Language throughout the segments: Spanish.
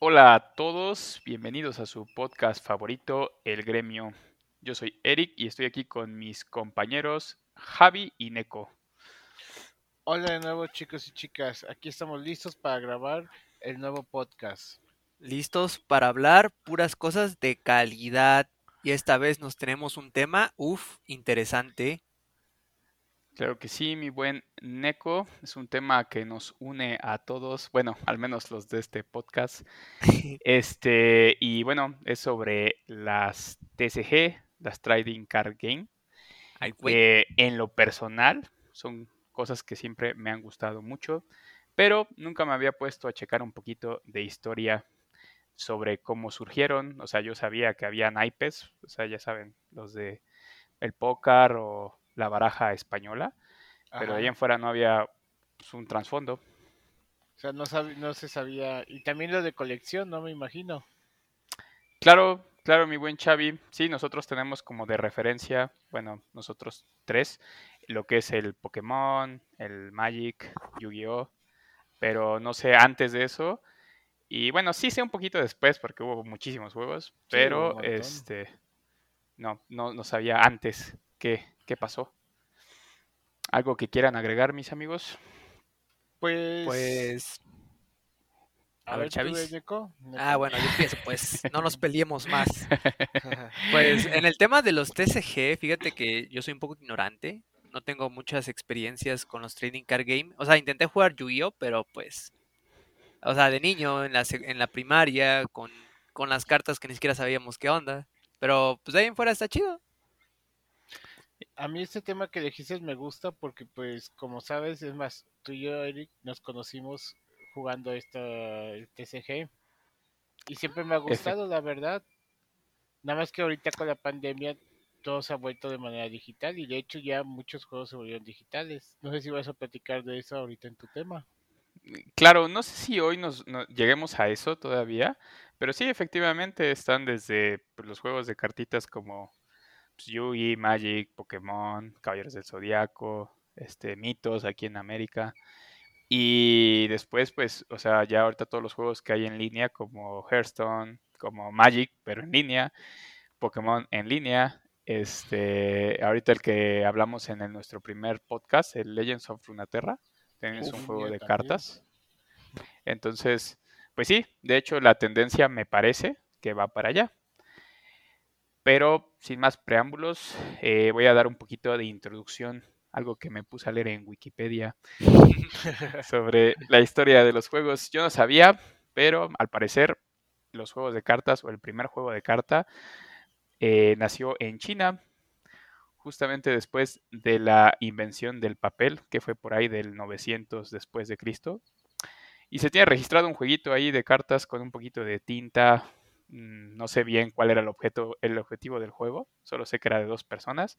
Hola a todos, bienvenidos a su podcast favorito, El Gremio. Yo soy Eric y estoy aquí con mis compañeros Javi y Neko. Hola de nuevo chicos y chicas, aquí estamos listos para grabar el nuevo podcast. Listos para hablar puras cosas de calidad. Y esta vez nos tenemos un tema, uff, interesante. Claro que sí, mi buen Neko. Es un tema que nos une a todos, bueno, al menos los de este podcast. Este, y bueno, es sobre las TCG, las Trading Card Game. Eh, en lo personal, son cosas que siempre me han gustado mucho, pero nunca me había puesto a checar un poquito de historia sobre cómo surgieron. O sea, yo sabía que había naipes, o sea, ya saben, los de el póker o la baraja española, pero ahí en fuera no había pues, un trasfondo. O sea, no, no se sabía. Y también lo de colección, ¿no? Me imagino. Claro, claro, mi buen Xavi. Sí, nosotros tenemos como de referencia, bueno, nosotros tres, lo que es el Pokémon, el Magic, Yu-Gi-Oh! Pero no sé, antes de eso. Y bueno, sí sé un poquito después porque hubo muchísimos juegos, pero este no, no, no sabía antes qué, qué pasó. ¿Algo que quieran agregar, mis amigos? Pues. Pues. A, ver, Chavis. Ah, bueno, yo pienso, pues no nos peleemos más. pues en el tema de los TCG, fíjate que yo soy un poco ignorante. No tengo muchas experiencias con los Trading Card Game. O sea, intenté jugar Yu-Gi-Oh, pero pues. O sea, de niño, en la, en la primaria, con, con las cartas que ni siquiera sabíamos qué onda. Pero pues de ahí en fuera está chido. A mí este tema que dijiste me gusta porque pues como sabes, es más, tú y yo, Eric, nos conocimos jugando esta TCG y siempre me ha gustado, la verdad. Nada más que ahorita con la pandemia todo se ha vuelto de manera digital y de hecho ya muchos juegos se volvieron digitales. No sé si vas a platicar de eso ahorita en tu tema. Claro, no sé si hoy nos, lleguemos a eso todavía, pero sí, efectivamente están desde pues, los juegos de cartitas como Yugi, Magic, Pokémon, Caballeros del Zodiaco, este, mitos aquí en América. Y después, pues, o sea, ya ahorita todos los juegos que hay en línea, como Hearthstone, como Magic, pero en línea, Pokémon en línea. Este, ahorita el que hablamos en nuestro primer podcast, el Legends of Runeterra, es un juego de cartas. Entonces, pues sí, de hecho la tendencia me parece que va para allá. Pero sin más preámbulos, eh, voy a dar un poquito de introducción, algo que me puse a leer en Wikipedia sobre la historia de los juegos. Yo no sabía, pero al parecer los juegos de cartas o el primer juego de carta eh, nació en China, justamente después de la invención del papel, que fue por ahí del 900 después de Cristo. Y se tiene registrado un jueguito ahí de cartas con un poquito de tinta, no sé bien cuál era el, objeto, el objetivo del juego, solo sé que era de dos personas.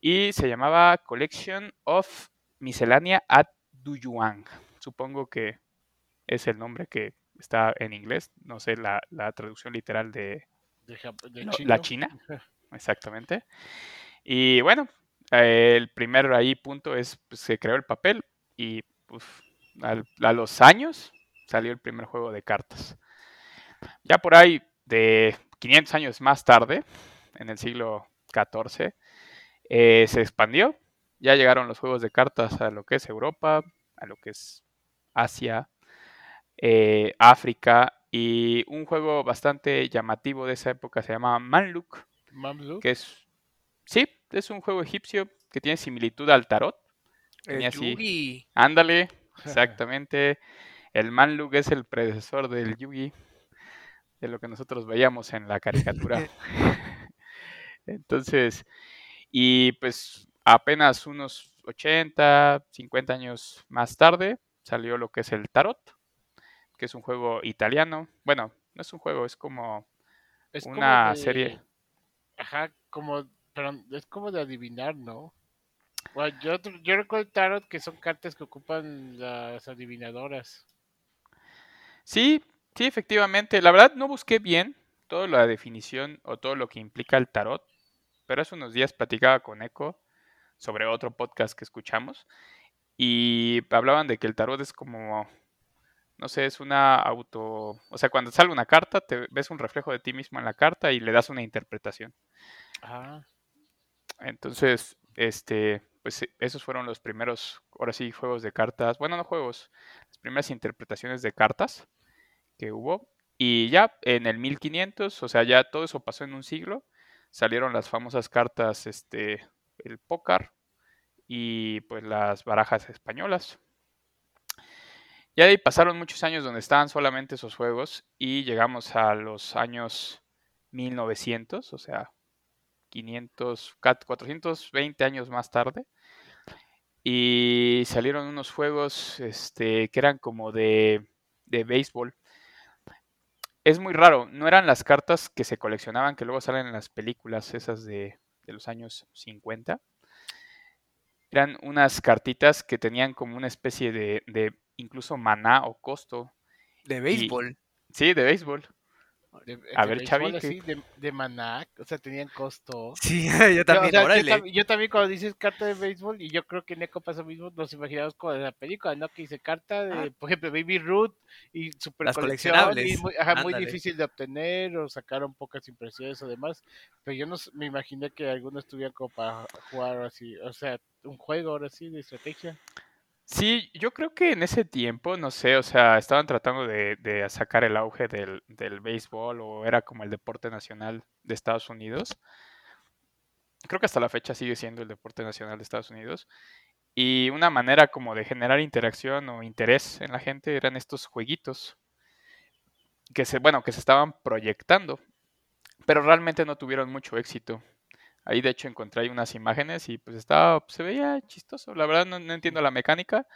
Y se llamaba Collection of Miscellanea at Duyuan. Supongo que es el nombre que está en inglés, no sé la, traducción literal de, la China. Exactamente. Y bueno, el primer ahí punto es, pues, se creó el papel y pues, a los años salió el primer juego de cartas. Ya por ahí de 500 años más tarde, en el siglo XIV, eh, se expandió. Ya llegaron los juegos de cartas a lo que es Europa, a lo que es Asia, eh, África y un juego bastante llamativo de esa época se llama Manluk, que es sí, es un juego egipcio que tiene similitud al tarot. El Ándale, exactamente. El Manluk es el predecesor del Yugi de lo que nosotros veíamos en la caricatura. Entonces, y pues apenas unos 80, 50 años más tarde salió lo que es el tarot, que es un juego italiano. Bueno, no es un juego, es como una serie. Ajá, como, pero es como de adivinar, ¿no? yo, yo recuerdo el tarot que son cartas que ocupan las adivinadoras. Sí, Sí, efectivamente. La verdad no busqué bien toda la definición o todo lo que implica el tarot, pero hace unos días platicaba con Echo sobre otro podcast que escuchamos y hablaban de que el tarot es como no sé, es una auto, o sea, cuando sale una carta, te ves un reflejo de ti mismo en la carta y le das una interpretación. Ah. Entonces, este, pues esos fueron los primeros, ahora sí, juegos de cartas, bueno, no juegos, las primeras interpretaciones de cartas que hubo. Y ya en el 1500, o sea, ya todo eso pasó en un siglo, salieron las famosas cartas, este, el póker y pues las barajas españolas. Y ahí pasaron muchos años donde estaban solamente esos juegos y llegamos a los años 1900, o sea, 500, 420 años más tarde. Y salieron unos juegos este, que eran como de, de béisbol. Es muy raro, no eran las cartas que se coleccionaban, que luego salen en las películas esas de, de los años 50. Eran unas cartitas que tenían como una especie de, de incluso maná o costo. De béisbol. sí, de béisbol. A ver, Chavi. de, de Maná, o sea, tenían costo. Sí, yo también, yo, también cuando dices carta de béisbol, y yo creo que Neko pasa mismo, nos imaginamos como de la película, ¿no? Que dice carta de, ah. por ejemplo, Baby Ruth y super Las coleccionables. Y muy, ajá, muy difícil de obtener, o sacaron pocas impresiones o demás, pero yo no me imaginé que algunos estuvieran como para jugar así, o sea, un juego ahora sí de estrategia. Sí, yo creo que en ese tiempo, no sé, o sea, estaban tratando de, de sacar el auge del, del, béisbol o era como el deporte nacional de Estados Unidos. Creo que hasta la fecha sigue siendo el deporte nacional de Estados Unidos. Y una manera como de generar interacción o interés en la gente eran estos jueguitos que se, bueno, que se estaban proyectando, pero realmente no tuvieron mucho éxito. Ahí de hecho encontré ahí unas imágenes y pues estaba, se veía chistoso. La verdad no, entiendo la mecánica,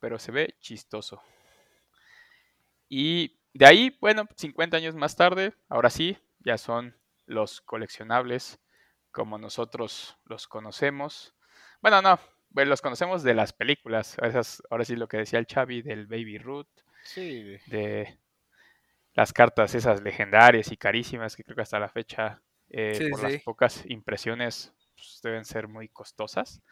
pero se ve chistoso. Y de ahí, bueno, 50 años más tarde, ahora sí, ya son los coleccionables como nosotros los conocemos. Bueno, no, pues, los conocemos de las películas. Esas, ahora sí lo que decía el Chavi del Baby Root. Sí. De las cartas esas legendarias y carísimas que creo que hasta la fecha eh, por las pocas impresiones pues, deben ser muy costosas.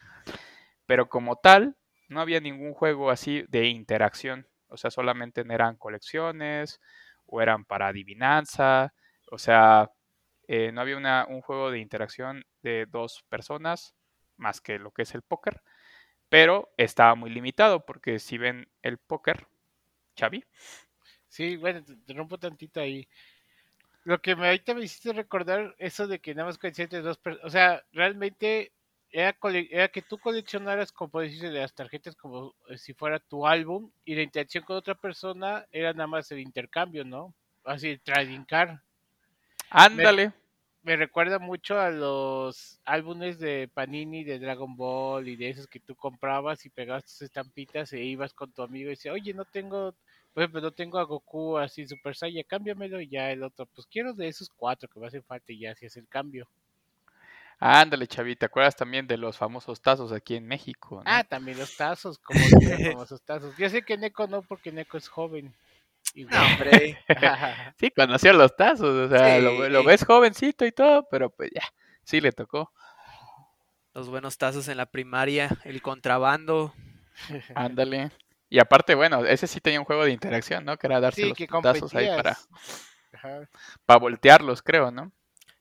Pero como tal, no había ningún juego así de interacción. O sea, solamente eran colecciones o eran para adivinanza. O sea, eh, no había una, un juego de interacción de dos personas más que lo que es el póker. Pero estaba muy limitado porque si ven el póker, Xavi. Sí, bueno, te rompo tantito ahí. Lo que me ahorita me hiciste recordar eso de que nada más coincidentes dos personas, o sea, realmente era, era, que tú coleccionaras, como decirse, las tarjetas como eh, si fuera tu álbum y la interacción con otra persona era nada más el intercambio, ¿no? Así, trading card. Ándale. Me, recuerda mucho a los álbumes de Panini, de Dragon Ball y de esos que tú comprabas y pegabas tus estampitas e ibas con tu amigo y decías, oye, no tengo por ejemplo, no tengo a Goku así Super Saiyan, cámbiamelo y ya el otro, pues quiero de esos cuatro que me hacen falta y ya si es el cambio. Ándale, chavita, ¿te acuerdas también de los famosos tazos aquí en México? Ah, también los tazos, como los famosos tazos. Yo sé que Neko no, porque Neko es joven. No, hombre. sí, conoció los tazos, o sea, lo, lo, ves jovencito y todo, pero pues ya, sí le tocó. Los buenos tazos en la primaria, el contrabando. Ándale. Y aparte, bueno, ese sí tenía un juego de interacción, ¿no? Que era darse los putazos ahí para, para voltearlos, creo, ¿no?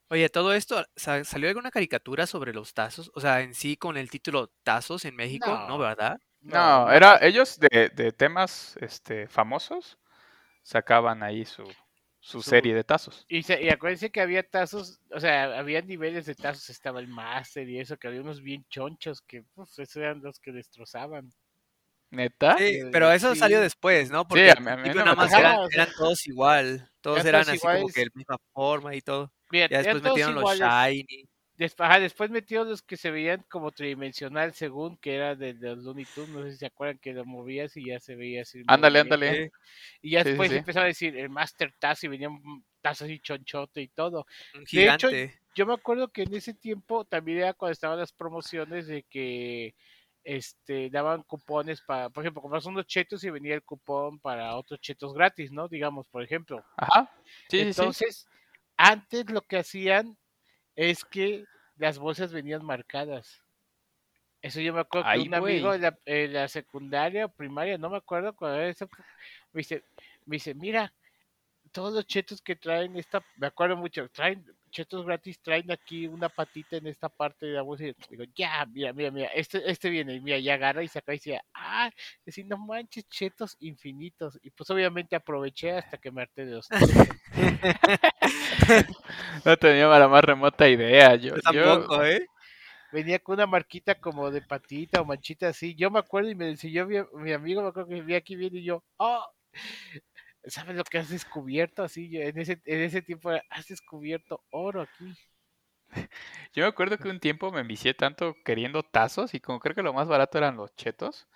Oye, todo esto, ¿salió alguna caricatura sobre los tazos? O sea, en sí con el título Tazos en México, ¿no, verdad? No, era ellos de, de, temas este, famosos sacaban ahí su, su, serie de tazos. Y, y, acuérdense que había tazos, o sea, había niveles de tazos, estaba el Master y eso, que había unos bien chonchos que, pues, esos eran los que destrozaban. ¿Neta? Sí, pero eso salió después, ¿no? Porque sí, a mí, nada más eran, todos igual. Todos eran así como que de misma forma y todo. ya después metieron los Shiny. Después, después metieron los que se veían como tridimensional según que era de, los Looney Tunes, no sé si se acuerdan que lo movías y ya se veía así. Ándale, ándale. Y ya después empezó a decir el Master Taz y venían tazos y chonchote y todo. De hecho, yo me acuerdo que en ese tiempo también era cuando estaban las promociones de que este, daban cupones para, por ejemplo, compras unos chetos y venía el cupón para otros chetos gratis, ¿no? Digamos, por ejemplo. Ajá. Entonces, antes lo que hacían es que las bolsas venían marcadas. Eso yo me acuerdo que un amigo en la, secundaria o primaria, no me acuerdo cuál era eso, Me dice, me dice, mira, todos los chetos que traen esta, me acuerdo mucho, traen chetos gratis, traen aquí una patita en esta parte de la bolsa y digo, ya, mira, mira, mira, este, este viene, y mira, ya agarra y saca y dice, ah, decir, no manches, chetos infinitos. Y pues obviamente aproveché hasta que me harté de los No tenía la más remota idea, yo. tampoco, ¿eh? Venía con una marquita como de patita o manchita así. Yo me acuerdo y me enseñó mi, mi amigo, me acuerdo que vi aquí viene y yo, oh, ¿Sabes lo que has descubierto? Así, en ese, en ese tiempo has descubierto oro aquí. Yo me acuerdo que un tiempo me envicié tanto queriendo tazos y como creo que lo más barato eran los chetos.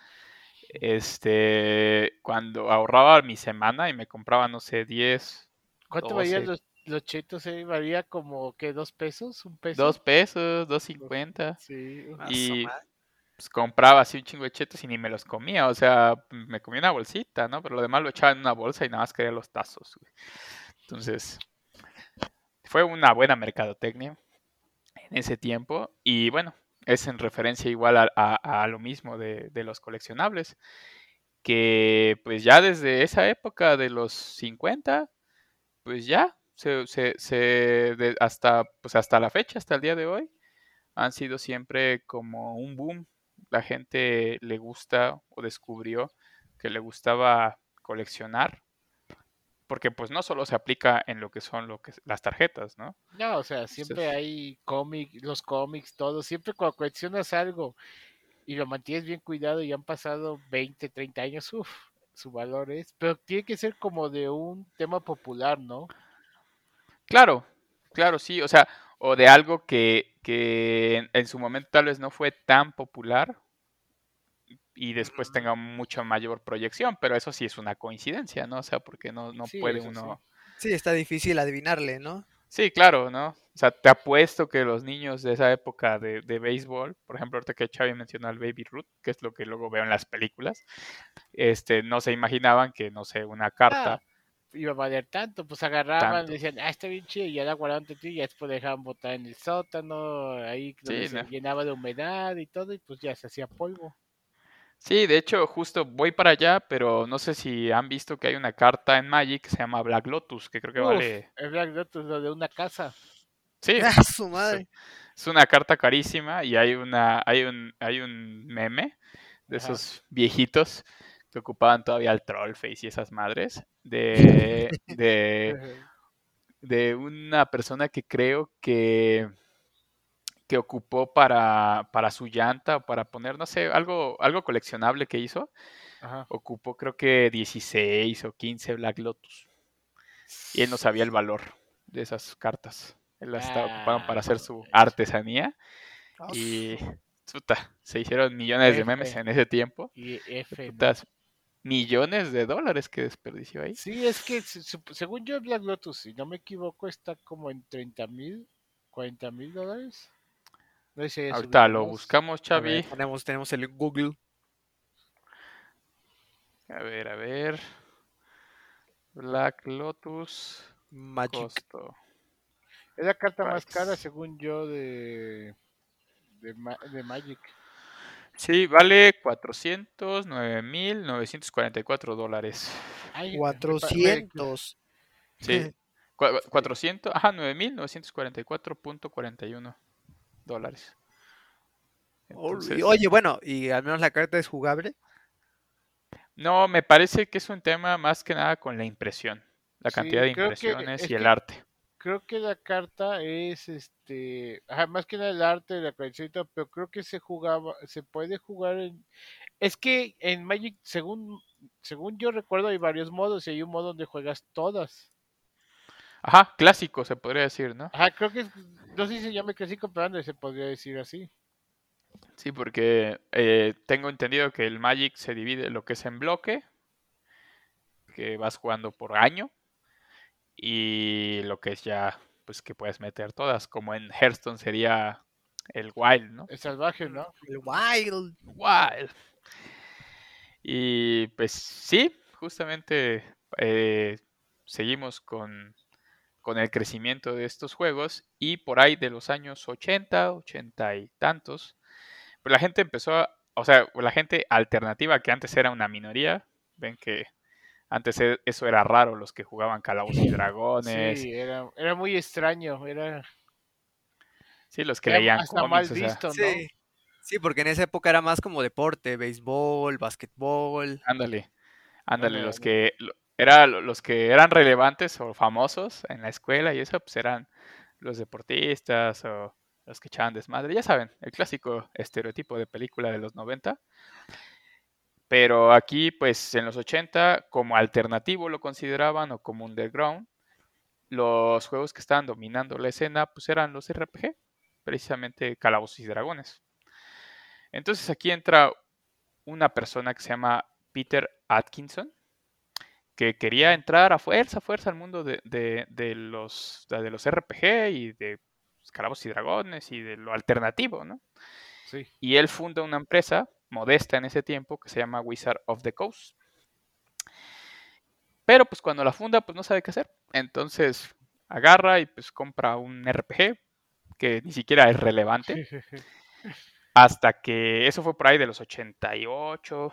Este, cuando ahorraba mi semana y me compraba, no sé, 10. ¿Cuánto valían los, los chetos? Eh? ¿Valía como que dos pesos? ¿Un peso? Dos pesos, dos cincuenta. Sí. Y, pues, compraba así un chingo de chetos y ni me los comía. O sea, me comía una bolsita, ¿no? Pero lo demás lo echaba en una bolsa y nada más quería los tazos. Entonces, fue una buena mercadotecnia en ese tiempo. Y bueno, es en referencia igual a, lo mismo de, los coleccionables. Que pues ya desde esa época de los 50, pues ya, se, se, hasta, pues hasta la fecha, hasta el día de hoy, han sido siempre como un boom la gente le gusta o descubrió que le gustaba coleccionar porque pues no solo se aplica en lo que son lo que las tarjetas, ¿no? No, o sea, siempre hay cómics, los cómics, todo, siempre cuando coleccionas algo y lo mantienes bien cuidado y han pasado 20, 30 años, uff, su valor es, pero tiene que ser como de un tema popular, ¿no? Claro, claro, sí, o sea, o de algo que, que en su momento tal vez no fue tan popular, y después tenga mucha mayor proyección, pero eso sí es una coincidencia, ¿no? O sea, porque no, no puede uno... Sí. está difícil adivinarle, ¿no? Sí, claro, ¿no? O sea, te apuesto que los niños de esa época de, de béisbol, por ejemplo, ahorita que Xavi mencionó al Baby Ruth, que es lo que luego veo en las películas, este, no se imaginaban que, no sé, una carta... Ah, iba a valer tanto, pues agarraban, decían, ah, está bien chido, y ya la guardaban ti y después dejaban botar en el sótano, ahí se llenaba de humedad y todo, y pues ya se hacía polvo. Sí, de hecho, justo voy para allá, pero no sé si han visto que hay una carta en Magic que se llama Black Lotus, que creo que vale. Es Black Lotus, lo de una casa. Sí. Ah, su madre. Es una carta carísima y hay una, hay un, hay un meme de esos viejitos que ocupaban todavía el Trollface y esas madres de, de, de una persona que creo que que ocupó para, para su llanta o para poner, no sé, algo, algo coleccionable que hizo. Ocupó creo que 16 o 15 Black Lotus. Y él no sabía el valor de esas cartas. Él las estaba ocupando para hacer su ah, artesanía. Y se hicieron millones de memes en ese tiempo. Y millones de dólares que desperdició ahí. Sí, es que según yo Black Lotus, si no me equivoco, está como en 30 mil, 40 mil dólares. Ahorita lo buscamos, Xavi. tenemos, tenemos el Google. A ver, a ver. Black Lotus. Magic. Es la carta más cara, según yo, de, de, de Magic. Sí, vale 409.944 dólares. 400. Sí. 400, ajá, 9.944.41 dólares. Oye, bueno, ¿y al menos la carta es jugable? No, me parece que es un tema más que nada con la impresión, la cantidad de impresiones y el arte. Creo que la carta es este, más que nada el arte de la colección, pero creo que se jugaba, se puede jugar en es que en Magic, según según yo recuerdo, hay varios modos y hay un modo donde juegas todas. Ajá, clásico se podría decir, ¿no? Ajá, creo que no sé si se llama clásico, pero se podría decir así. Sí, porque eh, tengo entendido que el Magic se divide lo que es en bloque, que vas jugando por año, y lo que es ya, pues que puedes meter todas, como en Hearthstone sería el Wild, ¿no? El salvaje, ¿no? El Wild. Wild. Y pues sí, justamente eh, seguimos con con el crecimiento de estos juegos y por ahí de los años 80, 80 y tantos, pues la gente empezó a, o sea, la gente alternativa que antes era una minoría, ven que Antes e, eso era raro, los que jugaban Calabozos y Dragones. Sí, era, era muy extraño, era... Sí, los que leían hasta mal visto, ¿no? Sí. sí, porque en esa época era más como deporte, béisbol, básquetbol. Ándale, ándale, los que era los que eran relevantes o famosos en la escuela y eso pues eran los deportistas o los que echaban desmadre, ya saben, el clásico estereotipo de película de los 90. Pero aquí, pues en los 80, como alternativo lo consideraban o como underground, los juegos que estaban dominando la escena, pues eran los RPG, precisamente Calabozos y Dragones. Entonces aquí entra una persona que se llama Peter Atkinson, que quería entrar a fuerza, a fuerza al mundo de, los, de los RPG y de Calabozos y Dragones y de lo alternativo, ¿no? Sí. Y él funda una empresa modesta en ese tiempo que se llama Wizard of the Coast. Pero pues cuando la funda pues no sabe qué hacer. Entonces agarra y pues compra un RPG que ni siquiera es relevante. Hasta que eso fue por ahí de los 88,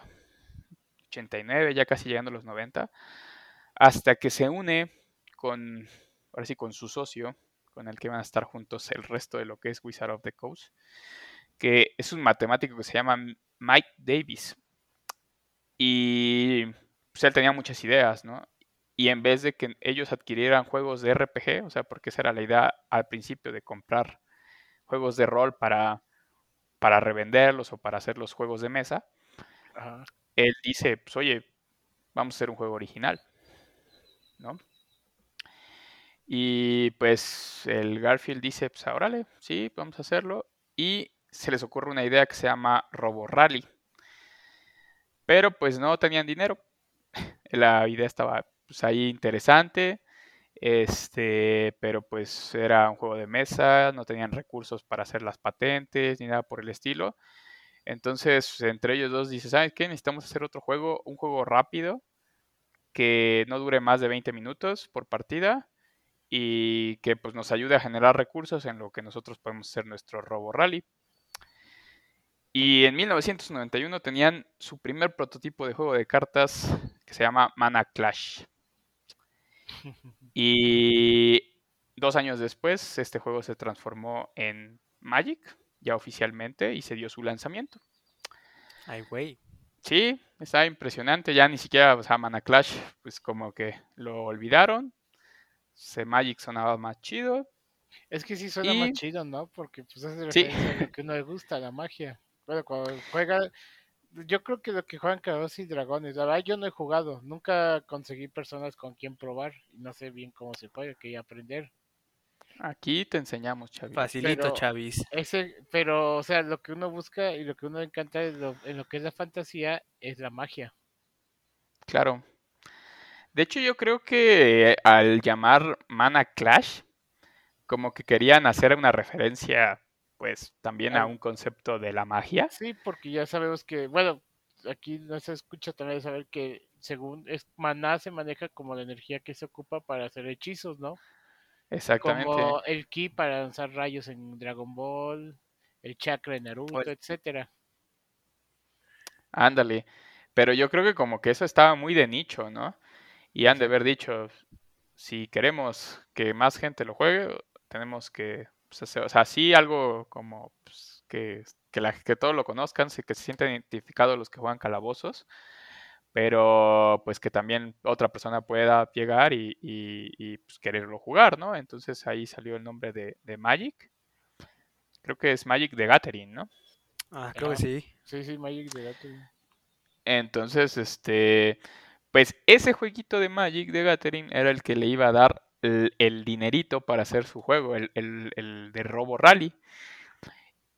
89, ya casi llegando a los 90. Hasta que se une con, ahora sí, con su socio, con el que van a estar juntos el resto de lo que es Wizard of the Coast, que es un matemático que se llama Mike Davis. Y pues él tenía muchas ideas, ¿no? Y en vez de que ellos adquirieran juegos de RPG, o sea, porque esa era la idea al principio de comprar juegos de rol para, para revenderlos o para hacer los juegos de mesa, él dice, pues oye, vamos a hacer un juego original, ¿no? Y pues el Garfield dice, pues órale, sí, vamos a hacerlo. Y se les ocurre una idea que se llama Robo Rally. Pero pues no tenían dinero. La idea estaba pues, ahí interesante. Este, pero pues era un juego de mesa, no tenían recursos para hacer las patentes ni nada por el estilo. Entonces, entre ellos dos dice, ¿sabes qué? Necesitamos hacer otro juego, un juego rápido que no dure más de 20 minutos por partida y que pues nos ayude a generar recursos en lo que nosotros podemos hacer nuestro Robo Rally. Y en 1991 tenían su primer prototipo de juego de cartas que se llama Mana Clash. Y dos años después, este juego se transformó en Magic, ya oficialmente, y se dio su lanzamiento. Ay, güey. Sí, está impresionante. Ya ni siquiera, o sea, Mana Clash, pues como que lo olvidaron. Se Magic sonaba más chido. Es que sí suena más chido, ¿no? Porque pues es referencia lo que no le gusta, la magia. Bueno, cuando juega, yo creo que lo que juegan Calabozos y Dragones, la verdad yo no he jugado, nunca conseguí personas con quien probar y no sé bien cómo se juega, quería aprender. Aquí te enseñamos, Chavis. Facilito, Chavis. Ese, pero, o sea, lo que uno busca y lo que uno encanta en lo que es la fantasía es la magia. Claro. De hecho, yo creo que al llamar Mana Clash, como que querían hacer una referencia, pues, también a un concepto de la magia. Sí, porque ya sabemos que, bueno, aquí no se escucha también saber que según es maná se maneja como la energía que se ocupa para hacer hechizos, ¿no? Exactamente. Como el ki para lanzar rayos en Dragon Ball, el chakra en Naruto, etc. Pues etcétera. Ándale. Pero yo creo que como que eso estaba muy de nicho, ¿no? Y han de haber dicho, si queremos que más gente lo juegue, tenemos que, pues, o sea, sí algo como pues, que, que, la, que todos lo conozcan, que se sientan identificados los que juegan calabozos, pero pues que también otra persona pueda llegar y, y, pues, quererlo jugar, ¿no? Entonces ahí salió el nombre de, de, Magic. Creo que es Magic de Gathering, ¿no? Ah, creo que sí. Sí, sí, Magic de Gathering. Entonces, este, pues ese jueguito de Magic de Gathering era el que le iba a dar el, dinerito para hacer su juego, el, el, de Robo Rally.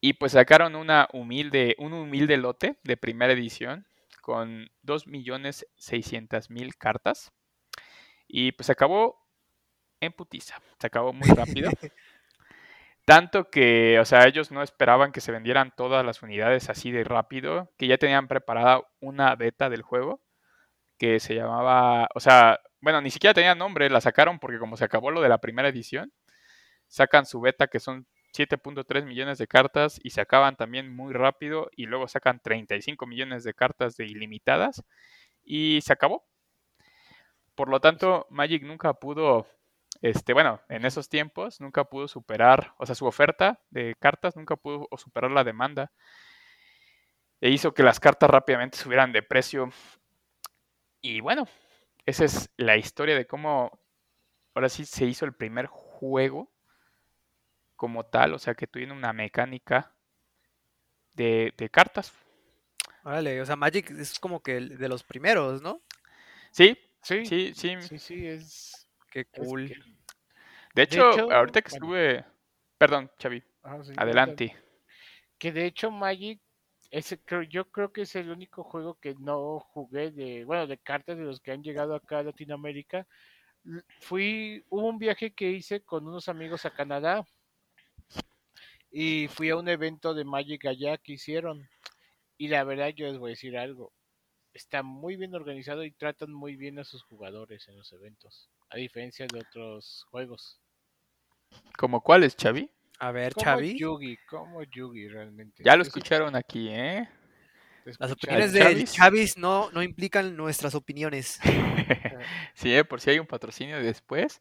Y pues sacaron una humilde, un humilde lote de primera edición con 2.600.000 cartas. Y pues se acabó en putiza, se acabó muy rápido. Tanto que, o sea, ellos no esperaban que se vendieran todas las unidades así de rápido, que ya tenían preparada una beta del juego que se llamaba, o sea, bueno, ni siquiera tenía nombre, la sacaron porque como se acabó lo de la primera edición, sacan su beta que son 7.3 millones de cartas y se acaban también muy rápido y luego sacan 35 millones de cartas de ilimitadas y se acabó. por lo tanto, Magic nunca pudo, este, bueno, en esos tiempos nunca pudo superar, o sea, su oferta de cartas nunca pudo superar la demanda. E hizo que las cartas rápidamente subieran de precio. Y bueno, esa es la historia de cómo ahora sí se hizo el primer juego como tal, o sea que tiene una mecánica de, de cartas. Órale, o sea, Magic es como que de los primeros, ¿no? Sí, sí, sí, sí. Sí, sí, es. Qué cool. De, hecho, ahorita que estuve. Perdón, Xavi. Ah, adelante. Que de hecho, Magic. Ese, creo, yo creo que es el único juego que no jugué de, bueno, de cartas de los que han llegado acá a Latinoamérica. Fui, hubo un viaje que hice con unos amigos a Canadá y fui a un evento de Magic allá que hicieron. Y la verdad yo les voy a decir algo. Está muy bien organizado y tratan muy bien a sus jugadores en los eventos. A diferencia de otros juegos. ¿Como cuáles, Xavi? A ver, como Xavi. Yugi, como Yugi realmente. Ya lo escucharon aquí, ¿eh? Las opiniones de Chavis no, no implican nuestras opiniones. sí, ¿eh? por si hay un patrocinio después.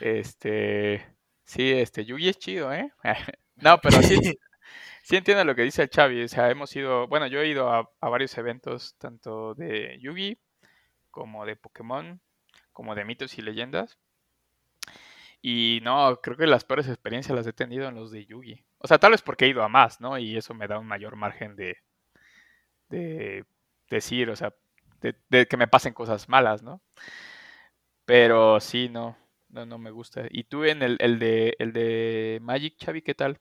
Este, sí, este, Yugi es chido, ¿eh? no, pero sí, sí entiendo lo que dice el Chavi. O sea, hemos ido, bueno, yo he ido a, varios eventos, tanto de Yugi como de Pokémon, como de mitos y leyendas. Y no, creo que las peores experiencias las he tenido en los de Yugi. O sea, tal vez porque he ido a más, ¿no? Y eso me da un mayor margen de, de decir, o sea, de, que me pasen cosas malas, ¿no? Pero sí, no, no, no me gusta. ¿Y tú en el, el, de, el de Magic, Xavi, qué tal?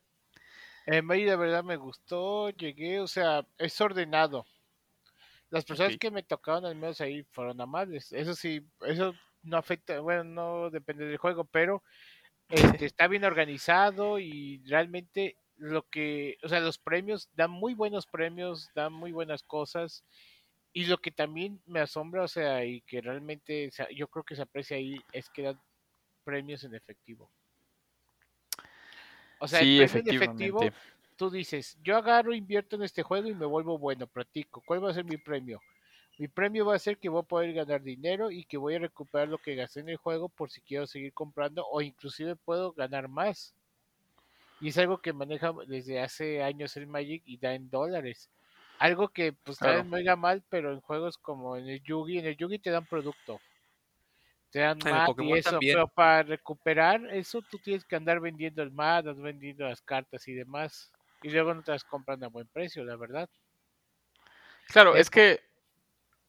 En Magic de verdad me gustó, llegué, o sea, es ordenado. Las personas que me tocaron al menos ahí fueron amables. Eso sí, eso no afecta, bueno, no depende del juego, pero este, está bien organizado y realmente lo que, o sea, los premios dan muy buenos premios, dan muy buenas cosas. Y lo que también me asombra, o sea, y que realmente yo creo que se aprecia ahí, es que dan premios en efectivo. O sea, el premio en efectivo, tú dices, yo agarro, invierto en este juego y me vuelvo bueno, practico. ¿Cuál va a ser mi premio? Mi premio va a ser que voy a poder ganar dinero y que voy a recuperar lo que gasté en el juego por si quiero seguir comprando o inclusive puedo ganar más. Y es algo que maneja desde hace años el Magic y da en dólares. Algo que pues tal vez no oiga mal, pero en juegos como en el Yugi, en el Yugi te dan producto. Te dan mat y eso, pero para recuperar eso tú tienes que andar vendiendo el mat, vendiendo las cartas y demás. Y luego no te las compran a buen precio, la verdad. Claro, es, que...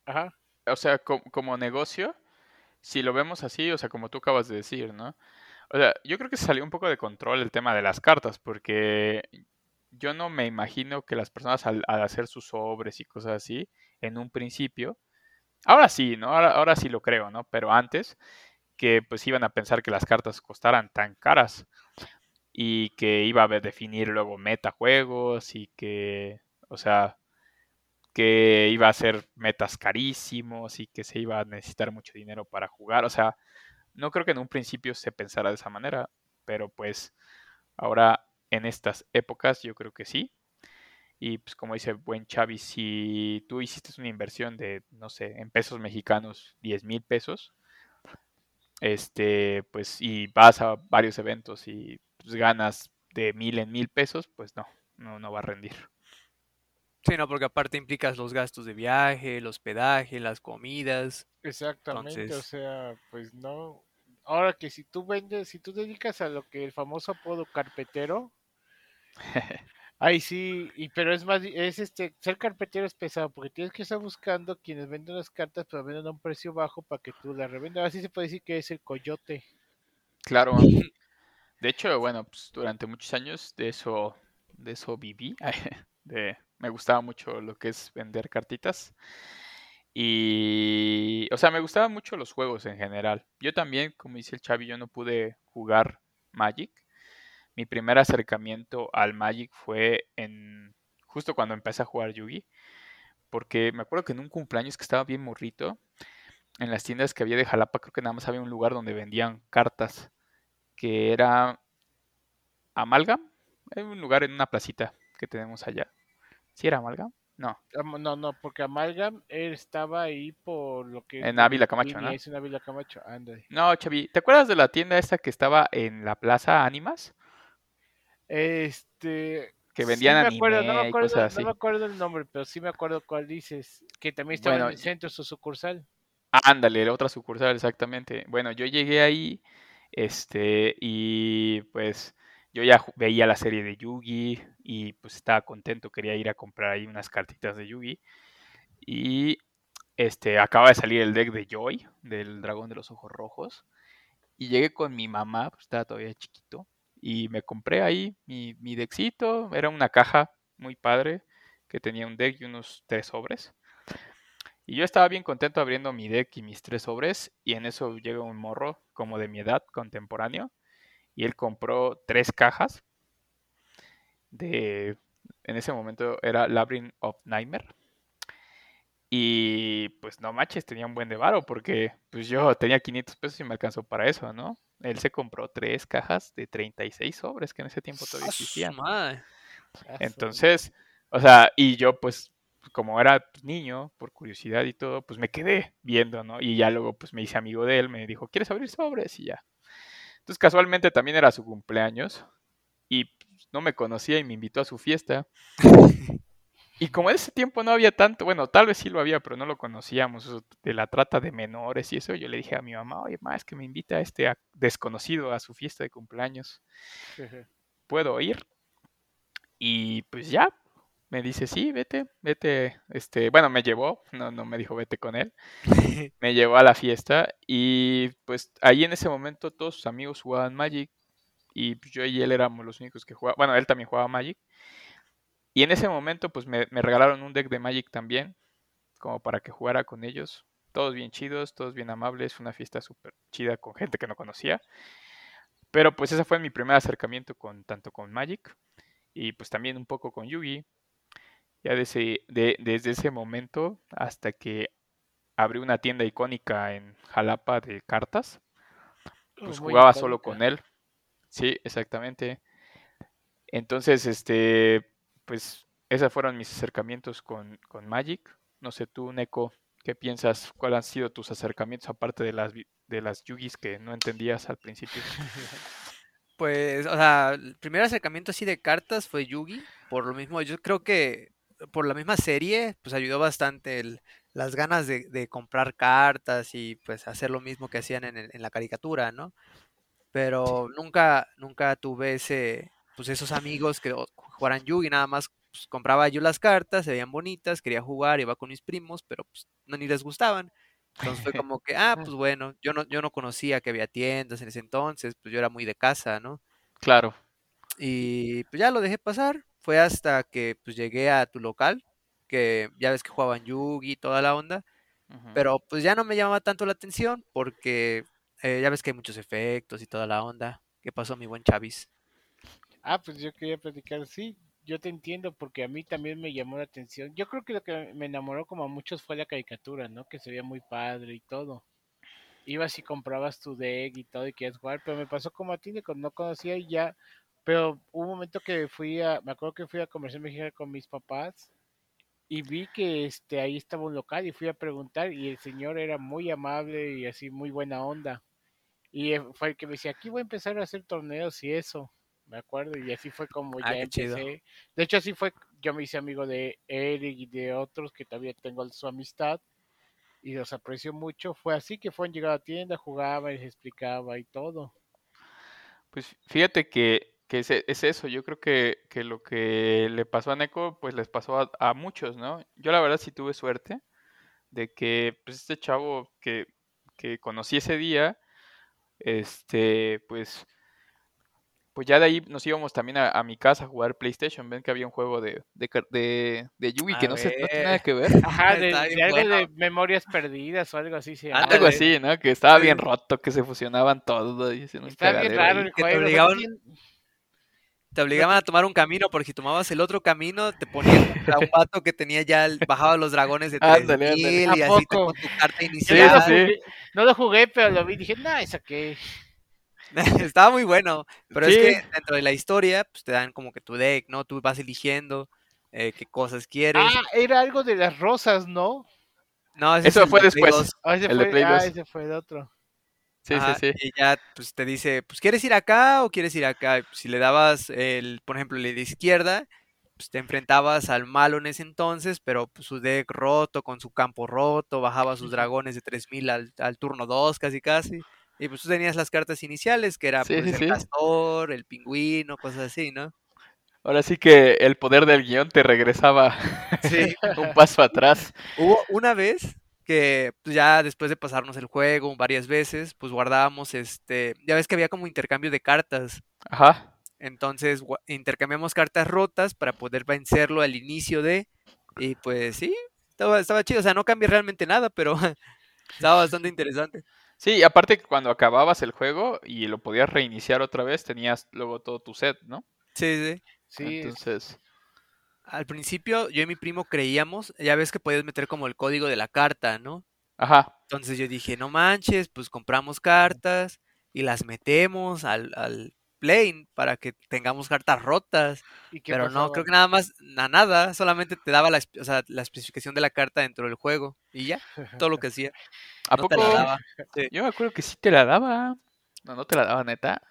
Ajá. O sea, como negocio, si lo vemos así, o sea, como tú acabas de decir, ¿no? O sea, yo creo que salió un poco de control el tema de las cartas, porque yo no me imagino que las personas al, hacer sus sobres y cosas así, en un principio, ahora sí, ¿no? Ahora, sí lo creo, ¿no? Pero antes, que pues iban a pensar que las cartas costaran tan caras y que iba a definir luego metajuegos y que, o sea, que iba a ser metas carísimos y que se iba a necesitar mucho dinero para jugar, o sea, no creo que en un principio se pensara de esa manera, pero pues ahora en estas épocas yo creo que sí. Y pues como dice buen Xavi, si tú hiciste una inversión de, no sé, en pesos mexicanos, 10 mil pesos, este, pues y vas a varios eventos y pues, ganas de mil en mil pesos, pues no, no, no va a rendir. Sí, no, porque aparte implicas los gastos de viaje, el hospedaje, las comidas. Exactamente, o sea, pues no, ahora que si tú vendes, si tú dedicas a lo que el famoso apodo carpetero, ahí sí, y pero es más, es este, ser carpetero es pesado porque tienes que estar buscando quienes venden las cartas, pero venden a un precio bajo para que tú las revendas. Así se puede decir que es el coyote. Claro. De hecho, bueno, pues durante muchos años de eso, de eso viví. De, me gustaba mucho lo que es vender cartitas. Y, o sea, me gustaban mucho los juegos en general. Yo también, como dice el Chavi, yo no pude jugar Magic. Mi primer acercamiento al Magic fue en justo cuando empecé a jugar Yugi. Porque me acuerdo que en un cumpleaños que estaba bien morrito, en las tiendas que había de Jalapa, creo que nada más había un lugar donde vendían cartas. Que era Amalgam. Un lugar en una placita que tenemos allá. ¿Sí era Amalgam? No. No, no, porque Amalgam él estaba ahí por lo que... En Ávila Camacho, ¿no? Es en Ávila Camacho, No, Chavi, ¿te acuerdas de la tienda esta que estaba en la Plaza Ánimas? Este... Que vendían sí me acuerdo, no me acuerdo, cosas así. No me acuerdo el nombre, pero sí me acuerdo cuál dices. Que también estaba en el centro, su sucursal. Ándale, la otra sucursal, exactamente. Bueno, yo llegué ahí, este, y pues yo ya veía la serie de Yugi y pues estaba contento, quería ir a comprar ahí unas cartitas de Yugi. Y este, acaba de salir el deck de Joy, del dragón de los ojos rojos. Y llegué con mi mamá, pues estaba todavía chiquito, y me compré ahí mi, mi deckcito. Era una caja muy padre que tenía un deck y unos tres sobres. Y yo estaba bien contento abriendo mi deck y mis tres sobres. Y en eso llega un morro como de mi edad, contemporáneo. Y él compró tres cajas de. En ese momento era Labyrinth of Nightmare. Y pues no manches, tenía un buen de varo porque pues yo tenía 500 pesos y me alcanzó para eso, ¿no? Él se compró tres cajas de 36 sobres que en ese tiempo todavía existían. Entonces, o sea, y yo pues como era niño, por curiosidad y todo, pues me quedé viendo, ¿no? Y ya luego pues me hice amigo de él, me dijo, ¿quieres abrir sobres? Y ya. Entonces casualmente también era su cumpleaños y pues, no me conocía y me invitó a su fiesta. Y como en ese tiempo no había tanto, bueno, tal vez sí lo había, pero no lo conocíamos, de la trata de menores y eso, yo le dije a mi mamá, oye, mamá, es que me invita a este desconocido a su fiesta de cumpleaños. ¿Puedo ir? Y pues ya, me dice, sí, vete, vete, este, bueno, me llevó, no, no me dijo vete con él, me llevó a la fiesta y pues ahí en ese momento todos sus amigos jugaban Magic y pues, yo y él éramos los únicos que jugaban, bueno, él también jugaba Magic. Y en ese momento pues me, me regalaron un deck de Magic también, como para que jugara con ellos, todos bien chidos, todos bien amables, una fiesta súper chida con gente que no conocía, pero pues ese fue mi primer acercamiento con tanto con Magic y pues también un poco con Yugi ya desde, desde ese momento hasta que abrí una tienda icónica en Jalapa de cartas, pues jugaba solo con él. Sí, exactamente. Entonces, este, pues esos fueron mis acercamientos con, con Magic. No sé tú, Neko, ¿qué piensas? ¿Cuáles han sido tus acercamientos aparte de las, de las yugis que no entendías al principio? Pues, o sea, el primer acercamiento así de cartas fue Yugi. Por lo mismo, yo creo que por la misma serie, pues ayudó bastante el, las ganas de, comprar cartas y pues hacer lo mismo que hacían en, la caricatura, ¿no? Pero nunca, nunca tuve ese, pues esos amigos que jugaran Yugi, nada más pues, compraba yo las cartas, se veían bonitas, quería jugar, iba con mis primos, pero pues no ni les gustaban. Entonces fue como que, ah, pues bueno, yo no, yo no conocía que había tiendas en ese entonces, pues yo era muy de casa, ¿no? Claro. Y pues ya lo dejé pasar, fue hasta que pues llegué a tu local, que ya ves que jugaban Yugi y toda la onda, pero pues ya no me llamaba tanto la atención porque eh, ya ves que hay muchos efectos y toda la onda. ¿Qué pasó, mi buen Chavis? Ah, pues yo quería platicar, sí, yo te entiendo porque a mí también me llamó la atención. Yo creo que lo que me enamoró como a muchos fue la caricatura, ¿no? Que se veía muy padre y todo. Ibas y comprabas tu deck y todo y querías jugar, pero me pasó como a ti, no conocía y ya pero hubo un momento que fui a, me acuerdo que fui a Comercial Mexicana con mis papás y vi que este ahí estaba un local y fui a preguntar y el señor era muy amable y así muy buena onda. Y eh, fue el que me decía, aquí voy a empezar a hacer torneos y eso, me acuerdo, y así fue como ah, ya empecé. De hecho, así fue, yo me hice amigo de Eric y de otros que todavía tengo su amistad y los aprecio mucho. Fue así que fueron llegar a la tienda, jugaba y les explicaba y todo. Pues fíjate que que es, es, eso, yo creo que, que, lo que le pasó a Neko, pues les pasó a, muchos, ¿no? Yo la verdad sí tuve suerte de que pues este chavo que, que conocí ese día, este, pues, pues ya de ahí nos íbamos también a, mi casa a jugar PlayStation. Ven que había un juego de, de, de, de Yugi que no, sé, no tiene nada que ver. Ajá, de, algo de memorias perdidas o algo así. Sí, algo así, ¿no? Que estaba bien roto, que se fusionaban todos. Y Está bien raro el juego te obligaban a tomar un camino, porque si tomabas el otro camino, te ponían a un vato que tenía ya el, bajado los dragones de 3000 y así te, con tu carta inicial. No lo jugué, pero lo vi y dije, nah, ¿esa qué? Estaba muy bueno, pero es que dentro de la historia, pues te dan como que tu deck, ¿no? Tú vas eligiendo eh, qué cosas quieres. Ah, era algo de las rosas, ¿no? No, eso fue después. Ah, ese, el fue, ah, ese fue de otro. Sí, sí, sí. Y ya pues te dice, pues ¿quieres ir acá o quieres ir acá? Si le dabas el, por ejemplo, el de izquierda, pues te enfrentabas al malo en ese entonces, pero pues, su deck roto, con su campo roto, bajaba sus dragones de 3000 al, al turno 2 casi casi. Y pues tú tenías las cartas iniciales, que era pues, el castor, el pingüino, cosas así, ¿no? Ahora sí que el poder del guion te regresaba un paso atrás. Hubo una vez que pues, ya después de pasarnos el juego varias veces, pues guardábamos este, ya ves que había como intercambio de cartas. Ajá. Entonces intercambiamos cartas rotas para poder vencerlo al inicio de, y pues sí, estaba, estaba chido, o sea, no cambié realmente nada, pero estaba bastante interesante. Sí, aparte que cuando acababas el juego y lo podías reiniciar otra vez, tenías luego todo tu set, ¿no? Sí, sí. Sí. Entonces. Al principio yo y mi primo creíamos, ya ves que podías meter como el código de la carta, ¿no? Ajá. Entonces yo dije, no manches, pues compramos cartas y las metemos al, al plane para que tengamos cartas rotas. Pero no, creo que nada más, nada, solamente te daba la, o sea, la especificación de la carta dentro del juego y ya, todo lo que hacía. ¿A poco? Te la daba. Yo me acuerdo que sí te la daba. No, no te la daba, neta.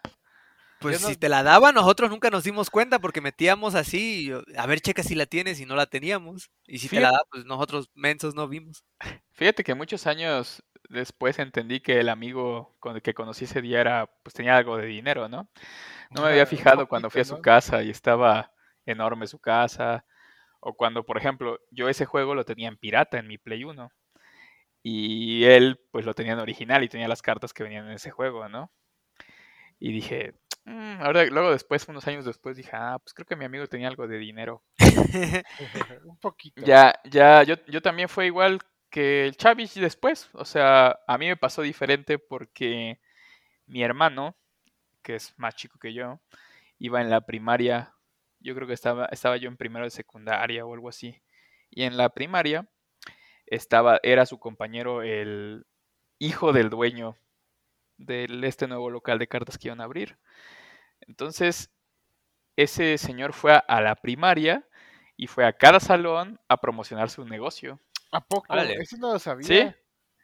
Pues si te la daba, nosotros nunca nos dimos cuenta porque metíamos así, a ver, checa si la tienes y no la teníamos. Y si te la da, pues nosotros mensos no vimos. Fíjate que muchos años después entendí que el amigo con el que conocí ese día era, pues tenía algo de dinero, ¿no? No me había fijado cuando fui a su casa y estaba enorme su casa. O cuando, por ejemplo, yo ese juego lo tenía en pirata en mi Play 1. Y él, pues lo tenía en original y tenía las cartas que venían en ese juego, ¿no? Y dije, mm, ahora, luego después, unos años después, dije, ah, pues creo que mi amigo tenía algo de dinero. Un poquito. Ya, ya, yo, yo también fue igual que el Chavis después. O sea, a mí me pasó diferente porque mi hermano, que es más chico que yo, iba en la primaria. Yo creo que estaba, estaba yo en primero de secundaria o algo así. Y en la primaria estaba, era su compañero el hijo del dueño de este nuevo local de cartas que iban a abrir. Entonces, ese señor fue a, la primaria y fue a cada salón a promocionar su negocio. ¿A poco? Eso no lo sabía. Sí.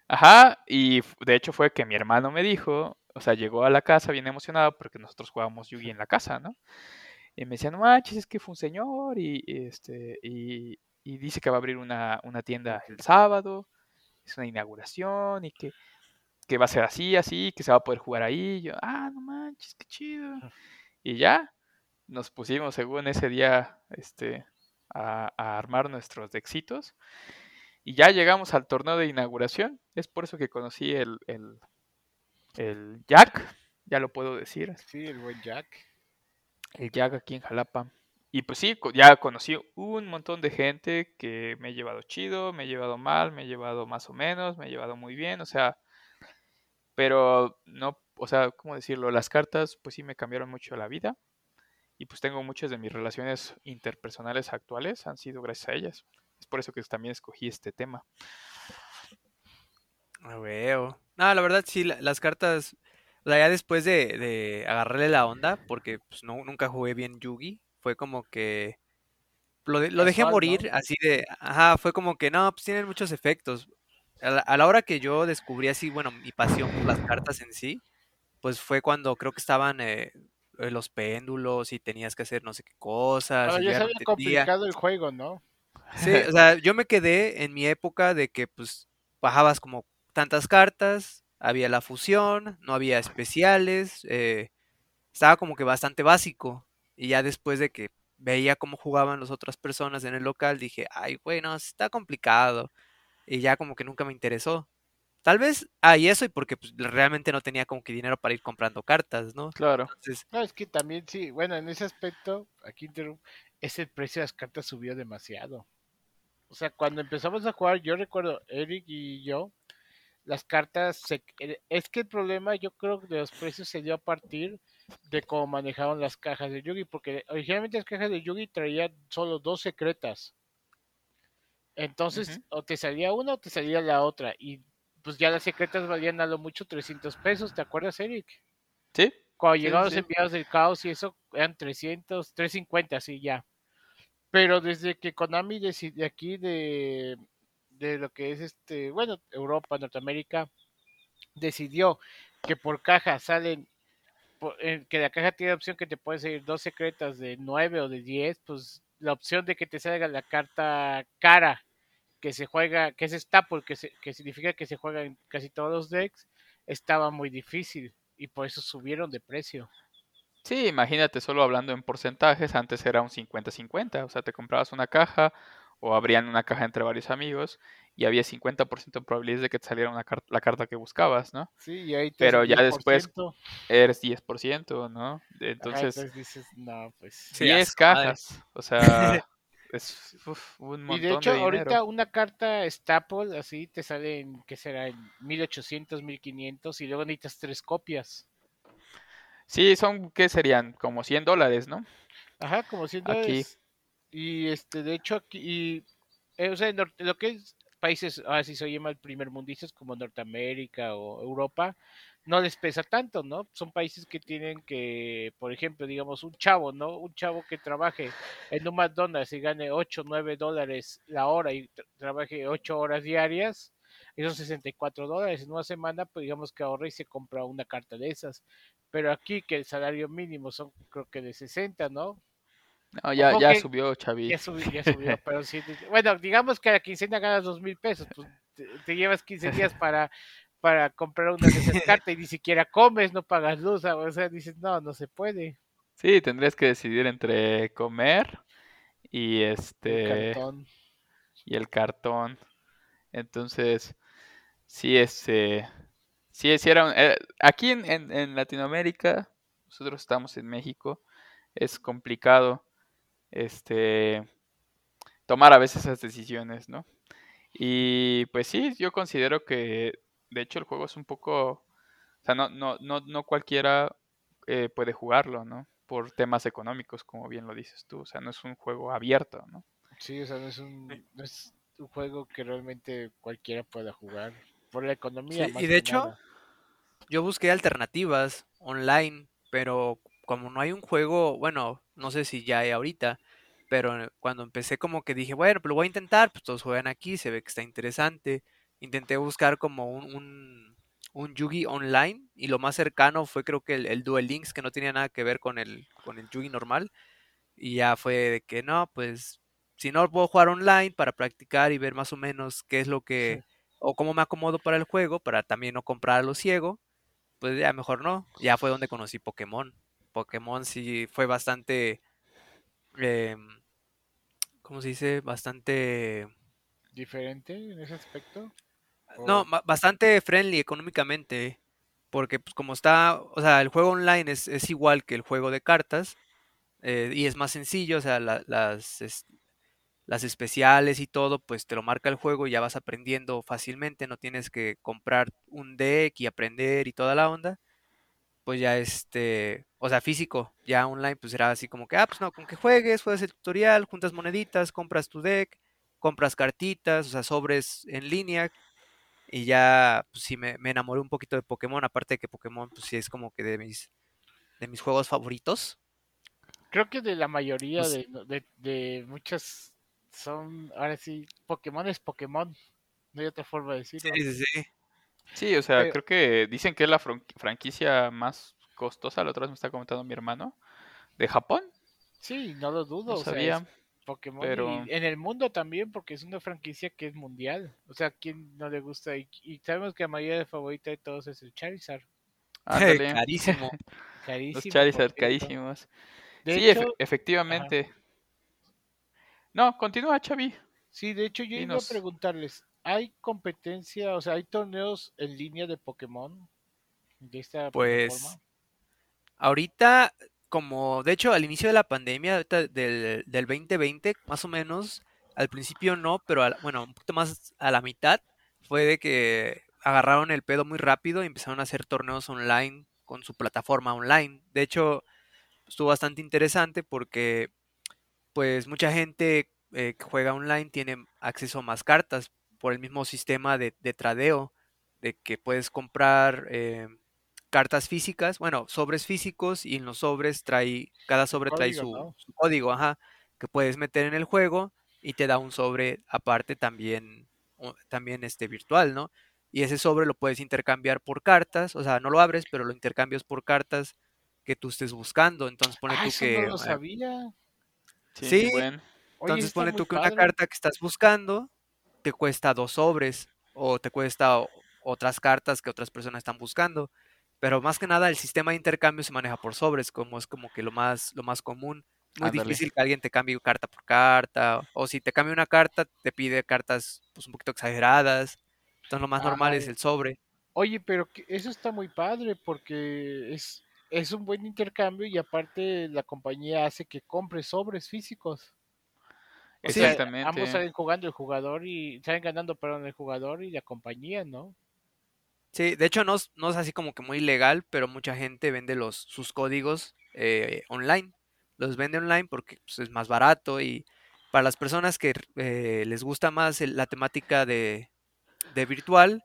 Ajá, y de hecho fue que mi hermano me dijo, o sea, llegó a la casa bien emocionado porque nosotros jugábamos Yugi en la casa, ¿no? Y me decía, no manches, es que fue un señor y, este, y, dice que va a abrir una, una tienda el sábado, es una inauguración y que que va a ser así, así, que se va a poder jugar ahí. yo, ah, no manches, qué chido. Y ya nos pusimos, según ese día, este, a, armar nuestros éxitos. Y ya llegamos al torneo de inauguración. Es por eso que conocí el, el, el Jack, ya lo puedo decir. Sí, el buen Jack. El Jack aquí en Jalapa. Y pues sí, ya conocí un montón de gente que me he llevado chido, me he llevado mal, me he llevado más o menos, me he llevado muy bien. O sea, pero no, o sea, ¿cómo decirlo? Las cartas pues sí me cambiaron mucho la vida y pues tengo muchas de mis relaciones interpersonales actuales han sido gracias a ellas. Es por eso que también escogí este tema. Ah, veo. No, la verdad sí, las cartas, o sea, ya después de, de agarrarle la onda, porque pues no, nunca jugué bien Yugi, fue como que lo, lo dejé morir, así de, ajá, fue como que no, pues tienen muchos efectos a la, hora que yo descubrí así, bueno, mi pasión por las cartas en sí, pues fue cuando creo que estaban eh, eh, los péndulos y tenías que hacer no sé qué cosas. Pero ya se había complicado el juego, ¿no? Sí, o sea, yo me quedé en mi época de que pues bajabas como tantas cartas, había la fusión, no había especiales, eh, estaba como que bastante básico. Y ya después de que veía cómo jugaban las otras personas en el local, dije, ay, bueno, está complicado y ya como que nunca me interesó. Tal vez, ah, y eso y porque pues, realmente no tenía como que dinero para ir comprando cartas, ¿no? Claro. no, es que también sí, bueno, en ese aspecto, aquí ese precio de las cartas subió demasiado. O sea, cuando empezamos a jugar, yo recuerdo, Eric y yo, las cartas, se, eh, es que el problema yo creo de los precios se dio a partir de cómo manejaban las cajas de Yugi, porque originalmente las cajas de Yugi traían solo dos secretas. Entonces, o te salía una o te salía la otra. Y pues ya las secretas valían a lo mucho 300 pesos, ¿te acuerdas, Eric? Sí. Cuando llegaban los enviados del caos y eso eran 300, 350, sí, ya. Pero desde que Konami decide aquí de, de lo que es este, bueno, Europa, Norteamérica, decidió que por caja salen, eh, que la caja tiene opción que te puede salir dos secretas de 9 o de 10, pues la opción de que te salga la carta cara que se juega, que es staple, que, que significa que se juega en casi todos los decks, estaba muy difícil y por eso subieron de precio. Sí, imagínate, solo hablando en porcentajes, antes era un 50-50, o sea, te comprabas una caja o abrían una caja entre varios amigos y había 50% de probabilidades de que te saliera una la carta que buscas, ¿no? Sí, y ahí Pero ya después eres 10%, ¿no? Entonces, dices, no, pues... 10 cajas, o sea... es un montón Y de hecho, ahorita una carta Staple, así te sale en, ¿qué será? En 1800, 1500 y luego necesitas tres copias. Sí, son, ¿qué serían? Como 100 dólares, ¿no? Ajá, como 100 dólares. Y este, de hecho, aquí, y, eh, o sea, lo que es países, así se llama el primer mundistas como Norteamérica o Europa, no les pesa tanto, ¿no? Son países que tienen que, por ejemplo, digamos, un chavo, ¿no? Un chavo que trabaje en un McDonald's y gane 8, 9 dólares la hora y trabaje 8 horas diarias, esos 64 dólares en una semana, pues digamos que ahorra y se compra una carta de esas. Pero aquí que el salario mínimo son creo que de 60, ¿no? No, ya, ya subió, Chavi. Ya subió, ya subió, pero sí. Bueno, digamos que a la quincena ganas dos mil pesos, pues te, llevas 15 días para, para comprar una de esas cartas y ni siquiera comes, no pagas luz, o sea, dices, no, no se puede. Sí, tendrías que decidir entre comer y este... El cartón. Y el cartón. Entonces, sí, este... Sí, sí era... Eh, aquí en, en, en Latinoamérica, nosotros estamos en México, es complicado este, tomar a veces esas decisiones, ¿no? Y pues sí, yo considero que de hecho el juego es un poco, o sea, no, no, no, no cualquiera eh, puede jugarlo, ¿no? Por temas económicos, como bien lo dices tú, o sea, no es un juego abierto, ¿no? Sí, o sea, no es un, es un juego que realmente cualquiera pueda jugar por la economía. y de hecho, yo busqué alternativas online, pero como no hay un juego, bueno, no sé si ya hay ahorita, pero cuando empecé como que dije, bueno, pues lo voy a intentar, pues todos juegan aquí, se ve que está interesante. Intenté buscar como un, un, un Yugi online y lo más cercano fue creo que el, el, Duel Links, que no tenía nada que ver con el, con el Yugi normal. Y ya fue de que no, pues si no puedo jugar online para practicar y ver más o menos qué es lo que, o cómo me acomodo para el juego, para también no comprarlo ciego, pues ya mejor no. Ya fue donde conocí Pokémon. Pokémon sí fue bastante, eh, ¿cómo se dice? Bastante... ¿Diferente en ese aspecto? No, bastante friendly económicamente, porque pues como está, o sea, el juego online es, es igual que el juego de cartas eh, y es más sencillo, o sea, las, las especiales y todo, pues te lo marca el juego y ya vas aprendiendo fácilmente, no tienes que comprar un deck y aprender y toda la onda pues ya este, o sea, físico, ya online, pues era así como que, ah, pues no, con que juegues, juegas el tutorial, juntas moneditas, compras tu deck, compras cartitas, o sea, sobres en línea, y ya, pues sí, me, enamoré un poquito de Pokémon, aparte de que Pokémon, pues sí, es como que de mis, de mis juegos favoritos. Creo que de la mayoría pues de, de, de muchas son, ahora sí, Pokémon es Pokémon, no hay otra forma de decirlo. Sí, sí, sí. Sí, o sea, creo que dicen que es la franquicia más costosa, la otra vez me está comentando mi hermano, de Japón. Sí, no lo dudo. o Sea, Pokémon pero... en el mundo también, porque es una franquicia que es mundial. O sea, ¿quién no le gusta? Y, sabemos que la mayoría de favorita de todos es el Charizard. Carísimo. Carísimo. Los Charizard carísimos. sí, efectivamente. No, continúa, Chavi. Sí, de hecho yo iba a preguntarles, ¿Hay competencia, o sea, hay torneos en línea de Pokémon de esta pues, Ahorita, como de hecho al inicio de la pandemia del, del 2020, más o menos, al principio no, pero bueno, un poquito más a la mitad, fue de que agarraron el pedo muy rápido y empezaron a hacer torneos online con su plataforma online. De hecho, estuvo bastante interesante porque pues mucha gente eh, que juega online tiene acceso a más cartas por el mismo sistema de, tradeo, de que puedes comprar eh, cartas físicas, bueno, sobres físicos y en los sobres trae, cada sobre trae su, código, ajá. que puedes meter en el juego y te da un sobre aparte también, también este virtual, ¿no? Y ese sobre lo puedes intercambiar por cartas, o sea, no lo abres, pero lo intercambias por cartas que tú estés buscando. Entonces pone ah, tú que. No lo sabía. Sí, entonces pone tú que una carta que estás buscando te cuesta dos sobres o te cuesta otras cartas que otras personas están buscando. Pero más que nada el sistema de intercambio se maneja por sobres, como es como que lo más, lo más común. Muy difícil que alguien te cambie carta por carta. O si te cambia una carta, te pide cartas pues un poquito exageradas. Entonces lo más normal es el sobre. Oye, pero eso está muy padre porque es, es un buen intercambio y aparte la compañía hace que compre sobres físicos. Exactamente. ambos salen jugando el jugador y salen ganando, perdón, el jugador y la compañía, ¿no? Sí, de hecho no, no es así como que muy legal, pero mucha gente vende los sus códigos eh, online. Los vende online porque pues, es más barato y para las personas que eh, les gusta más la temática de, de, virtual,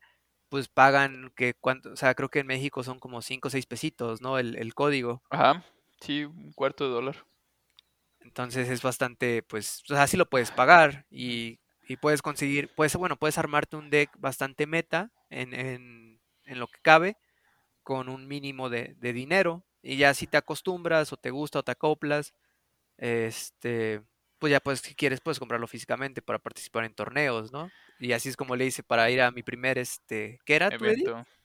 pues pagan que cuánto, o sea, creo que en México son como 5 o 6 pesitos, ¿no? El, el código. Ajá, sí, un cuarto de dólar. Entonces es bastante, pues, o sea, sí lo puedes pagar y, y puedes conseguir, puedes, bueno, puedes armarte un deck bastante meta en, en, en lo que cabe con un mínimo de, de, dinero y ya si te acostumbras o te gusta o te acoplas, este, pues ya pues si quieres puedes comprarlo físicamente para participar en torneos, ¿no? Y así es como le hice para ir a mi primer, este, ¿qué era tu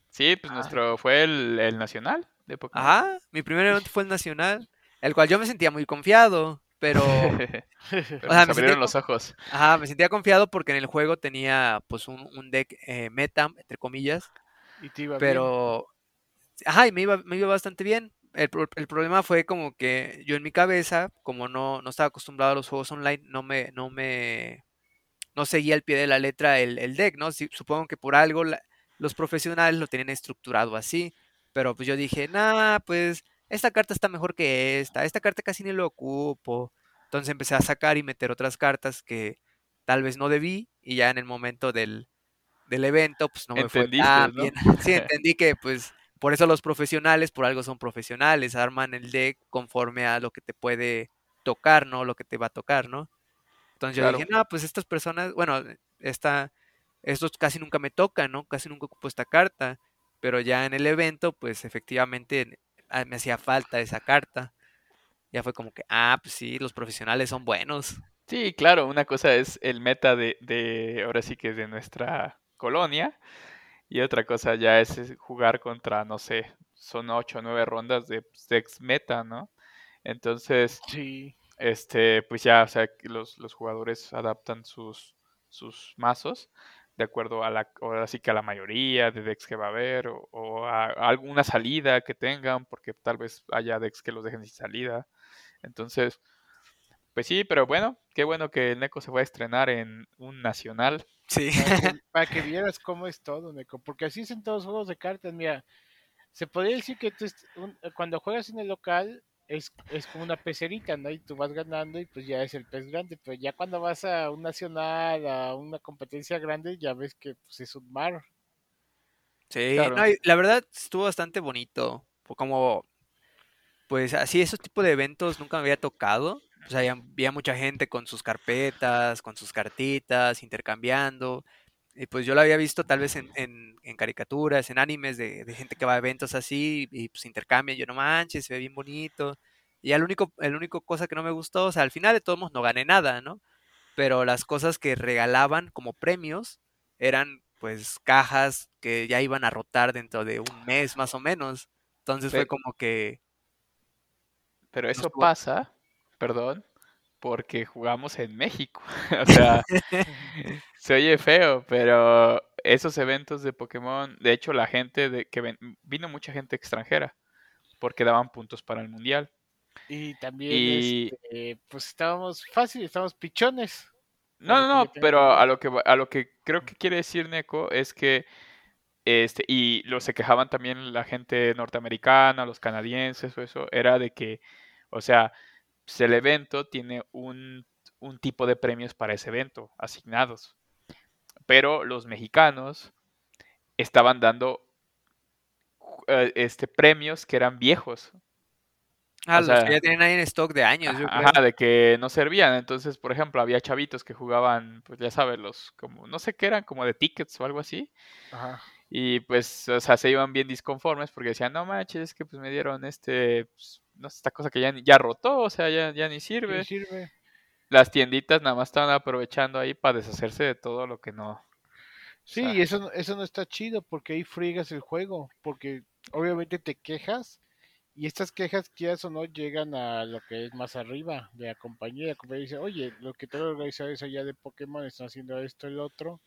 Sí, pues ah. nuestro fue el, el nacional de Pokémon. Ajá, mi primer evento fue el nacional, el cual yo me sentía muy confiado pero, o sea, me abrieron los ojos. Ajá, me sentía confiado porque en el juego tenía pues un, un deck eh, meta, entre comillas. Pero, ajá, y me iba, me iba bastante bien. El, el, problema fue como que yo en mi cabeza, como no, no estaba acostumbrado a los juegos online, no me, no me, no seguía al pie de la letra el, el deck, ¿no? supongo que por algo los profesionales lo tienen estructurado así, pero pues yo dije, nah, pues esta carta está mejor que esta, esta carta casi ni lo ocupo. Entonces empecé a sacar y meter otras cartas que tal vez no debí y ya en el momento del, del evento pues no me fue tan bien. Sí, entendí que pues por eso los profesionales, por algo son profesionales, arman el deck conforme a lo que te puede tocar, ¿no? Lo que te va a tocar, ¿no? Entonces yo dije, no, pues estas personas, bueno, esta, estos casi nunca me tocan, ¿no? Casi nunca ocupo esta carta, pero ya en el evento, pues efectivamente Ah, me hacía falta esa carta. Ya fue como que, ah, pues sí, los profesionales son buenos. Sí, claro, una cosa es el meta de, de ahora sí que de nuestra colonia. Y otra cosa ya es jugar contra, no sé, son ocho o nueve rondas de sex meta, ¿no? Entonces, sí. este, pues ya, o sea, los, los jugadores adaptan sus, sus mazos de acuerdo a la, así que a la mayoría de decks que va a haber, o, a, alguna salida que tengan, porque tal vez haya decks que los dejen sin salida. Entonces, pues sí, pero bueno, qué bueno que el Neko se va a estrenar en un nacional. Sí. Para que, vieras cómo es todo, Neko, porque así es en todos los juegos de cartas, mira, se podría decir que tú cuando juegas en el local, es, es como una pecerita, ¿no? Y tú vas ganando y pues ya es el pez grande, pero ya cuando vas a un nacional, a una competencia grande, ya ves que pues, es un mar. Sí, la verdad estuvo bastante bonito, como, pues así, esos tipos de eventos nunca me había tocado, pues había, mucha gente con sus carpetas, con sus cartitas, intercambiando, y pues yo lo había visto tal vez en, en, caricaturas, en animes de, gente que va a eventos así y pues intercambia. Yo no manches, se ve bien bonito. Y el único, el único cosa que no me gustó, o sea, al final de todos modos no gané nada, ¿no? Pero las cosas que regalaban como premios eran pues cajas que ya iban a rotar dentro de un mes más o menos. Entonces fue como que... Pero eso pasa, perdón, porque jugamos en México. o sea, se oye feo, pero esos eventos de Pokémon, de hecho la gente de que vino mucha gente extranjera porque daban puntos para el mundial. Y también este, pues estábamos fácil, estábamos pichones. No, no, no, pero a lo que a lo que creo que quiere decir Neko es que este y lo se quejaban también la gente norteamericana, los canadienses o eso, era de que o sea, pues, el evento tiene un, tipo de premios para ese evento asignados. Pero los mexicanos estaban dando eh, este, premios que eran viejos. Ah, los que ya tienen ahí en stock de años, yo creo. Ajá, de que no servían. Entonces, por ejemplo, había chavitos que jugaban, pues ya sabes, los, como, no sé qué eran, como de tickets o algo así. Ajá. Y pues, o sea, se iban bien disconformes porque decían, no manches, es que pues me dieron este, pues, no sé, esta cosa que ya, ya rotó, o sea, ya, ya ni sirve. Ni sirve. Las tienditas nada más estaban aprovechando ahí para deshacerse de todo lo que no. Sí, eso, eso no está chido porque ahí friegas el juego, porque obviamente te quejas y estas quejas, quieras o no, llegan a lo que es más arriba de la compañía. La compañía dice, oye, lo que tengo organizado es allá de Pokémon, están haciendo esto, el otro.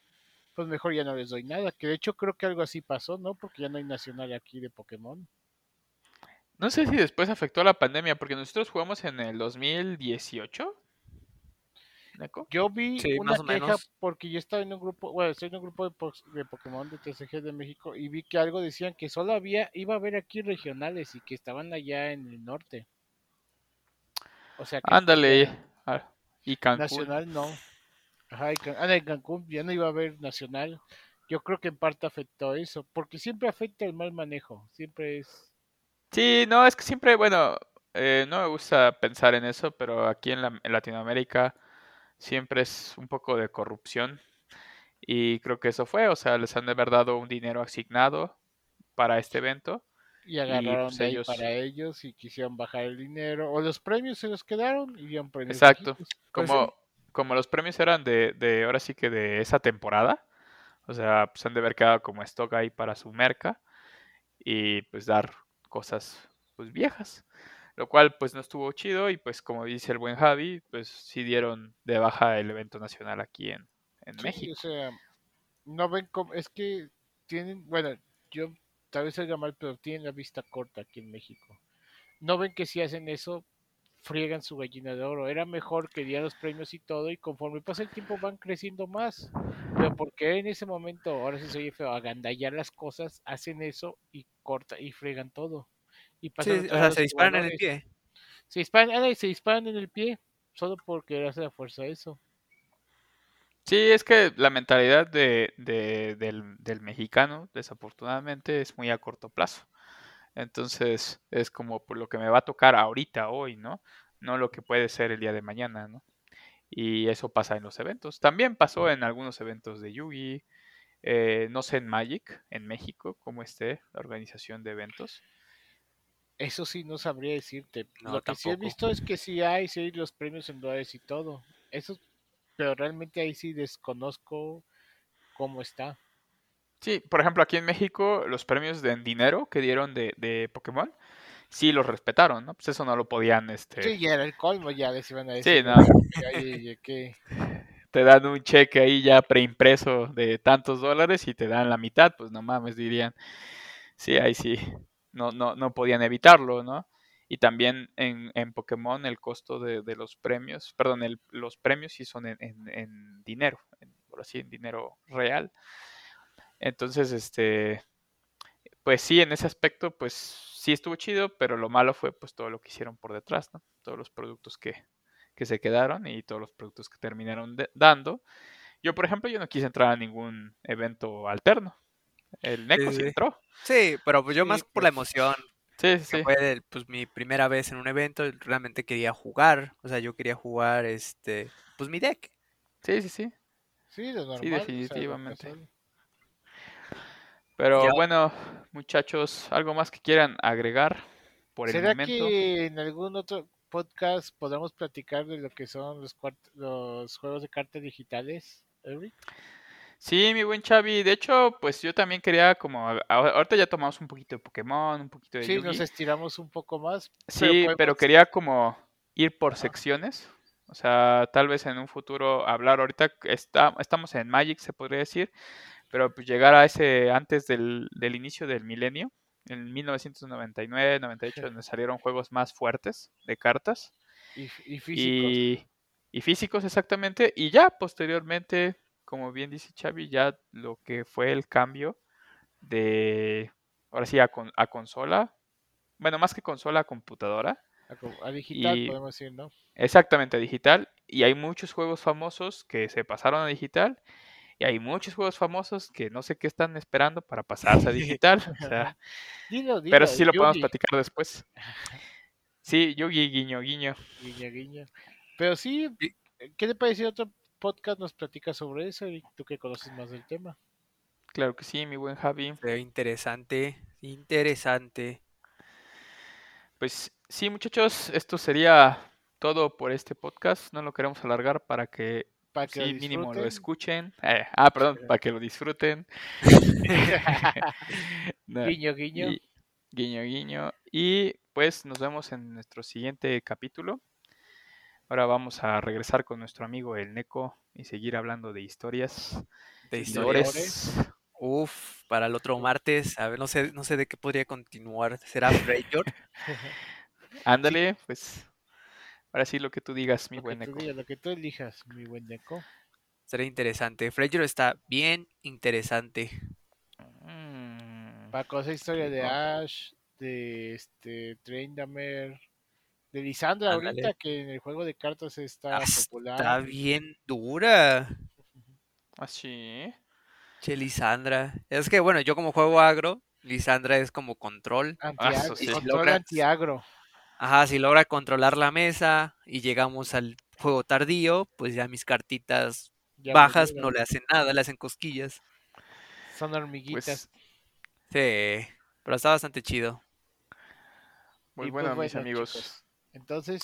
Pues mejor ya no les doy nada. Que de hecho creo que algo así pasó, ¿no? Porque ya no hay nacional aquí de Pokémon. No sé si después afectó la pandemia, porque nosotros jugamos en el 2018. Yo vi una queja porque yo estaba en un grupo, bueno, estoy en un grupo de, Pokémon de TCG de México y vi que algo decían que solo había, iba a haber aquí regionales y que estaban allá en el norte. O sea que Ándale. Ah, y Cancún. Nacional no. Ajá, ah, en Cancún ya no iba a haber nacional. Yo creo que en parte afectó eso, porque siempre afecta el mal manejo, siempre es... Sí, no, es que siempre, bueno, eh, no me gusta pensar en eso, pero aquí en, la, en Latinoamérica siempre es un poco de corrupción. Y creo que eso fue, o sea, les han de haber dado un dinero asignado para este evento. Y agarraron pues, de ellos... para ellos y quisieron bajar el dinero. O los premios se los quedaron y iban premios. Exacto. Pues como, como los premios eran de, de, ahora sí que de esa temporada. O sea, pues han de haber quedado como stock ahí para su merca. Y pues dar cosas pues viejas lo cual pues no estuvo chido y pues como dice el buen Javi, pues sí dieron de baja el evento nacional aquí en, en México. O sea, no ven como, es que tienen, bueno, yo tal vez oiga mal, pero tienen la vista corta aquí en México. No ven que si hacen eso, friegan su gallina de oro. Era mejor que dieran los premios y todo, y conforme pasa el tiempo van creciendo más. Pero porque en ese momento, ahora sí soy feo, agandallar las cosas, hacen eso y corta y fregan todo. Y o sea, se disparan en el pie. Se disparan, se disparan en el pie solo porque hace la fuerza eso. Sí, es que la mentalidad de, del, del, mexicano, desafortunadamente, es muy a corto plazo. Entonces, es como por lo que me va a tocar ahorita, hoy, ¿no? No lo que puede ser el día de mañana, ¿no? Y eso pasa en los eventos. También pasó en algunos eventos de Yugi, eh, no sé en Magic, en México, cómo esté la organización de eventos. Eso sí, no sabría decirte. Lo que sí he visto es que sí hay, sí hay los premios en dólares y todo. Eso, pero realmente ahí sí desconozco cómo está. Sí, por ejemplo, aquí en México, los premios de dinero que dieron de, de Pokémon, sí los respetaron, ¿no? Pues eso no lo podían, este... Sí, ya era el colmo, ya les iban a decir. Sí, no. Te dan un cheque ahí ya preimpreso de tantos dólares y te dan la mitad, pues no mames, dirían. Sí, ahí sí no, no, no podían evitarlo, ¿no? Y también en, en Pokémon el costo de, de los premios, perdón, el, los premios sí son en, en, dinero, por así, en dinero real. Entonces, este, pues sí, en ese aspecto, pues sí estuvo chido, pero lo malo fue pues todo lo que hicieron por detrás, ¿no? Todos los productos que, que se quedaron y todos los productos que terminaron dando. Yo, por ejemplo, yo no quise entrar a ningún evento alterno. El Neko sí, entró. Sí, pero pues yo más por la pues. emoción. Sí, sí. Fue pues mi primera vez en un evento, realmente quería jugar, o sea, yo quería jugar este, pues mi deck. Sí, sí, sí. Sí, normal, sí definitivamente. Pero bueno, muchachos, ¿algo más que quieran agregar por el momento? ¿Será que en algún otro podcast podamos platicar de lo que son los, los juegos de cartas digitales, Eric? Sí, mi buen Xavi. De hecho, pues yo también quería como... Ahorita ya tomamos un poquito de Pokémon, un poquito de... Sí, nos estiramos un poco más. Sí, pero, quería como ir por secciones. O sea, tal vez en un futuro hablar. Ahorita está, estamos en Magic, se podría decir. Pero pues llegar a ese antes del, del inicio del milenio. En 1999, 98, donde salieron juegos más fuertes de cartas. Y, y físicos. y físicos, exactamente. Y ya posteriormente como bien dice Xavi, ya lo que fue el cambio de, ahora sí, a, a consola, bueno, más que consola, a computadora. A, digital, podemos decir, ¿no? Exactamente, a digital. Y hay muchos juegos famosos que se pasaron a digital. Y hay muchos juegos famosos que no sé qué están esperando para pasarse a digital. pero sí lo podemos platicar después. Sí, Yugi, guiño, guiño. Guiño, guiño. Pero sí, ¿qué te parece otro podcast nos platica sobre eso? Y tú que conoces más del tema. Claro que sí, mi buen Javi. interesante, interesante. Pues sí, muchachos, esto sería todo por este podcast. No lo queremos alargar para que, para que mínimo lo escuchen. Eh, ah, perdón, para que lo disfruten. guiño, guiño. guiño, guiño. Y pues nos vemos en nuestro siguiente capítulo. Ahora vamos a regresar con nuestro amigo el Neko y seguir hablando de historias. De historias. Uf, para el otro martes, a ver, no sé, no sé de qué podría continuar. ¿Será Freyjord? Ándale, pues. Ahora sí lo que tú digas, mi buen Neko. lo que tú elijas, mi buen Neko. Será interesante. Freyjord está bien interesante. Mm. Para conocer historia de Ash, de este Treindamer, de Lisandra ahorita que en el juego de cartas está popular. Está bien dura. Así. Ah, Che, Lisandra. Es que bueno, yo como juego agro, Lisandra es como control. Ah, control anti-agro. Ajá, si logra controlar la mesa y llegamos al juego tardío, pues ya mis cartitas bajas no le hacen nada, le hacen cosquillas. Son hormiguitas. Pues, sí, pero está bastante chido. Muy pues bueno, mis amigos. Entonces,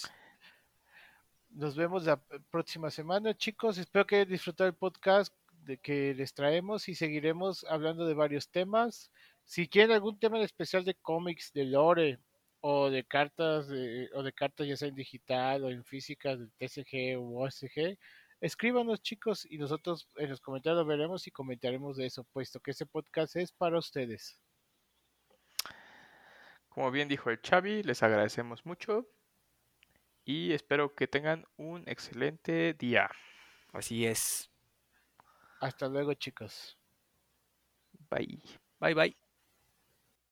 nos vemos la próxima semana, chicos. Espero que hayan disfrutado el podcast de que les traemos y seguiremos hablando de varios temas. Si quieren algún tema en especial de cómics, de lore o de cartas, o de cartas ya sea en digital o en física del TCG o OSG, escríbanos chicos y nosotros en los comentarios veremos y comentaremos de eso, puesto que este podcast es para ustedes. Como bien dijo el Xavi, les agradecemos mucho y espero que tengan un excelente día. Así es. Hasta luego, chicos. Bye. Bye, bye.